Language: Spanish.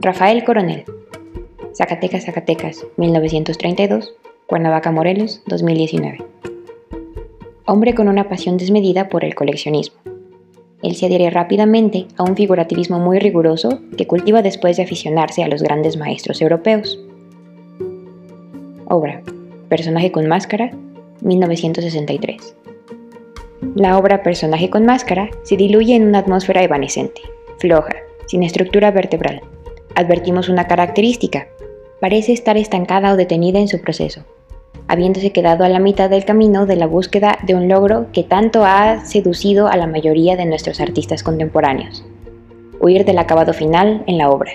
Rafael Coronel. Zacatecas, Zacatecas, 1932. Cuernavaca, Morelos, 2019. Hombre con una pasión desmedida por el coleccionismo. Él se adhiere rápidamente a un figurativismo muy riguroso que cultiva después de aficionarse a los grandes maestros europeos. Obra. Personaje con máscara, 1963. La obra Personaje con máscara se diluye en una atmósfera evanescente, floja, sin estructura vertebral. Advertimos una característica. Parece estar estancada o detenida en su proceso, habiéndose quedado a la mitad del camino de la búsqueda de un logro que tanto ha seducido a la mayoría de nuestros artistas contemporáneos. Huir del acabado final en la obra.